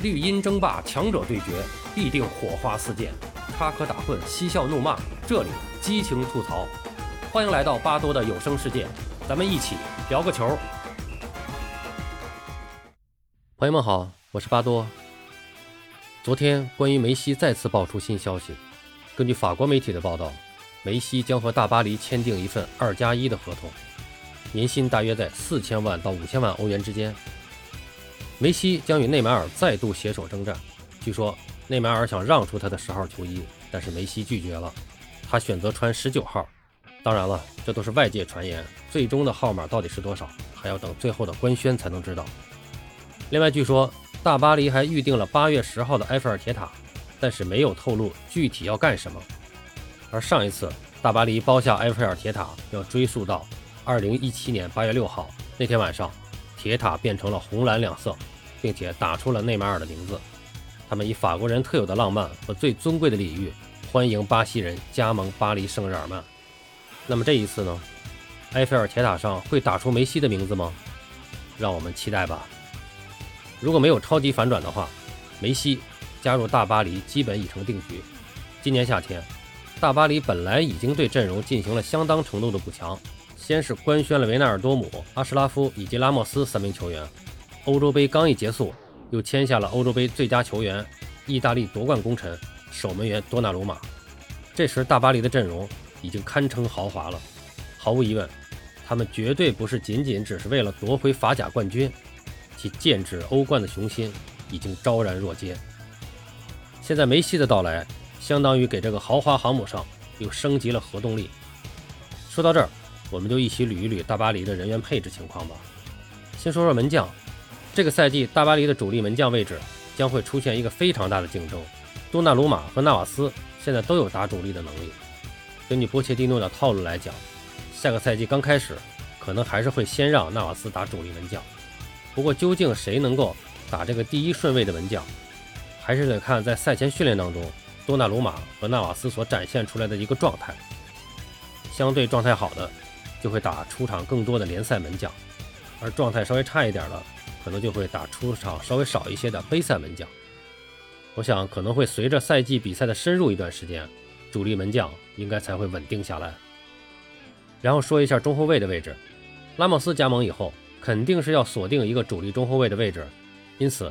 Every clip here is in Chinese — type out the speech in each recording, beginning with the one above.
绿茵争霸，强者对决，必定火花四溅，插科打诨，嬉笑怒骂，这里激情吐槽。欢迎来到巴多的有声世界，咱们一起聊个球。朋友们好，我是巴多。昨天关于梅西再次爆出新消息，根据法国媒体的报道，梅西将和大巴黎签订一份二加一的合同，年薪大约在四千万到五千万欧元之间。梅西将与内马尔再度携手征战。据说内马尔想让出他的十号球衣，但是梅西拒绝了，他选择穿十九号。当然了，这都是外界传言，最终的号码到底是多少，还要等最后的官宣才能知道。另外，据说大巴黎还预定了八月十号的埃菲尔铁塔，但是没有透露具体要干什么。而上一次大巴黎包下埃菲尔铁塔，要追溯到二零一七年八月六号那天晚上。铁塔变成了红蓝两色，并且打出了内马尔的名字。他们以法国人特有的浪漫和最尊贵的礼遇，欢迎巴西人加盟巴黎圣日耳曼。那么这一次呢？埃菲尔铁塔上会打出梅西的名字吗？让我们期待吧。如果没有超级反转的话，梅西加入大巴黎基本已成定局。今年夏天，大巴黎本来已经对阵容进行了相当程度的补强。先是官宣了维纳尔多姆、阿什拉夫以及拉莫斯三名球员。欧洲杯刚一结束，又签下了欧洲杯最佳球员、意大利夺冠功臣、守门员多纳鲁马。这时，大巴黎的阵容已经堪称豪华了。毫无疑问，他们绝对不是仅仅只是为了夺回法甲冠军，其剑指欧冠的雄心已经昭然若揭。现在梅西的到来，相当于给这个豪华航母上又升级了核动力。说到这儿。我们就一起捋一捋大巴黎的人员配置情况吧。先说说门将，这个赛季大巴黎的主力门将位置将会出现一个非常大的竞争。多纳鲁马和纳瓦斯现在都有打主力的能力。根据波切蒂诺的套路来讲，下个赛季刚开始可能还是会先让纳瓦斯打主力门将。不过究竟谁能够打这个第一顺位的门将，还是得看在赛前训练当中多纳鲁马和纳瓦斯所展现出来的一个状态。相对状态好的。就会打出场更多的联赛门将，而状态稍微差一点的，可能就会打出场稍微少一些的杯赛门将。我想可能会随着赛季比赛的深入一段时间，主力门将应该才会稳定下来。然后说一下中后卫的位置，拉莫斯加盟以后，肯定是要锁定一个主力中后卫的位置，因此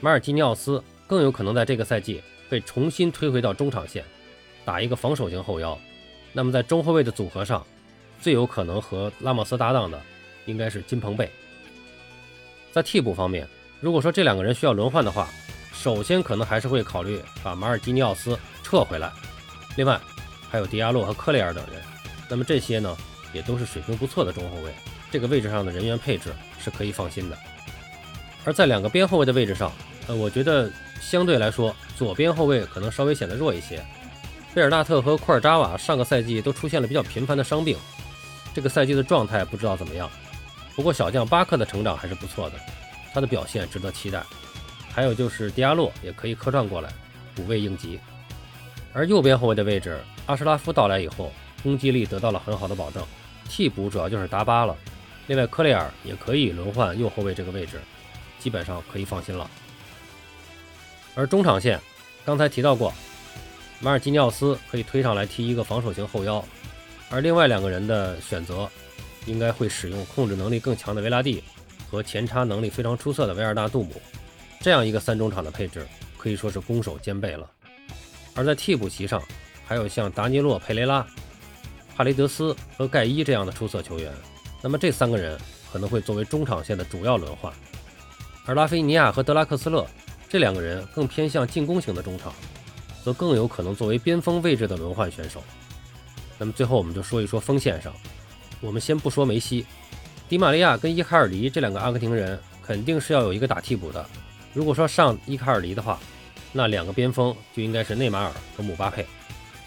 马尔基尼奥斯更有可能在这个赛季被重新推回到中场线，打一个防守型后腰。那么在中后卫的组合上，最有可能和拉莫斯搭档的，应该是金彭贝。在替补方面，如果说这两个人需要轮换的话，首先可能还是会考虑把马尔基尼奥斯撤回来。另外，还有迪亚洛和科雷尔等人。那么这些呢，也都是水平不错的中后卫，这个位置上的人员配置是可以放心的。而在两个边后卫的位置上，呃，我觉得相对来说，左边后卫可能稍微显得弱一些。贝尔纳特和库尔扎瓦上个赛季都出现了比较频繁的伤病。这个赛季的状态不知道怎么样，不过小将巴克的成长还是不错的，他的表现值得期待。还有就是迪亚洛也可以客串过来补位应急。而右边后卫的位置，阿什拉夫到来以后，攻击力得到了很好的保证。替补主要就是达巴了，另外科雷尔也可以轮换右后卫这个位置，基本上可以放心了。而中场线，刚才提到过，马尔基尼奥斯可以推上来踢一个防守型后腰。而另外两个人的选择，应该会使用控制能力更强的维拉蒂和前插能力非常出色的维尔纳杜姆，这样一个三中场的配置可以说是攻守兼备了。而在替补席上，还有像达尼洛·佩雷拉、帕雷德斯和盖伊这样的出色球员，那么这三个人可能会作为中场线的主要轮换。而拉菲尼亚和德拉克斯勒这两个人更偏向进攻型的中场，则更有可能作为边锋位置的轮换选手。那么最后我们就说一说锋线上，我们先不说梅西，迪玛利亚跟伊卡尔迪这两个阿根廷人肯定是要有一个打替补的。如果说上伊卡尔迪的话，那两个边锋就应该是内马尔和姆巴佩。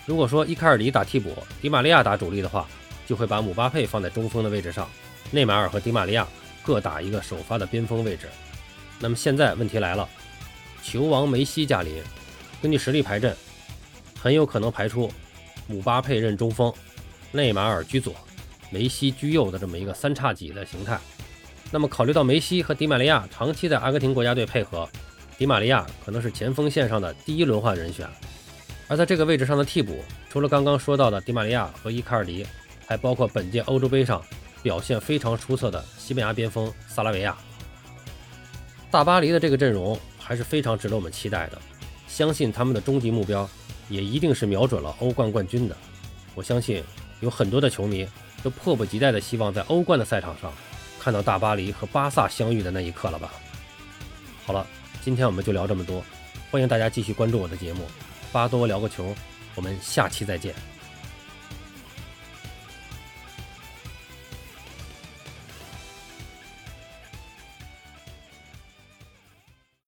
如果说伊卡尔迪打替补，迪玛利亚打主力的话，就会把姆巴佩放在中锋的位置上，内马尔和迪玛利亚各打一个首发的边锋位置。那么现在问题来了，球王梅西驾临，根据实力排阵，很有可能排出。姆巴佩任中锋，内马尔居左，梅西居右的这么一个三叉戟的形态。那么考虑到梅西和迪玛利亚长期在阿根廷国家队配合，迪玛利亚可能是前锋线上的第一轮换人选。而在这个位置上的替补，除了刚刚说到的迪玛利亚和伊卡尔迪，还包括本届欧洲杯上表现非常出色的西班牙边锋萨拉维亚。大巴黎的这个阵容还是非常值得我们期待的，相信他们的终极目标也一定是瞄准了欧冠冠军的。我相信有很多的球迷都迫不及待的希望在欧冠的赛场上看到大巴黎和巴萨相遇的那一刻了吧？好了，今天我们就聊这么多，欢迎大家继续关注我的节目。巴多聊个球，我们下期再见。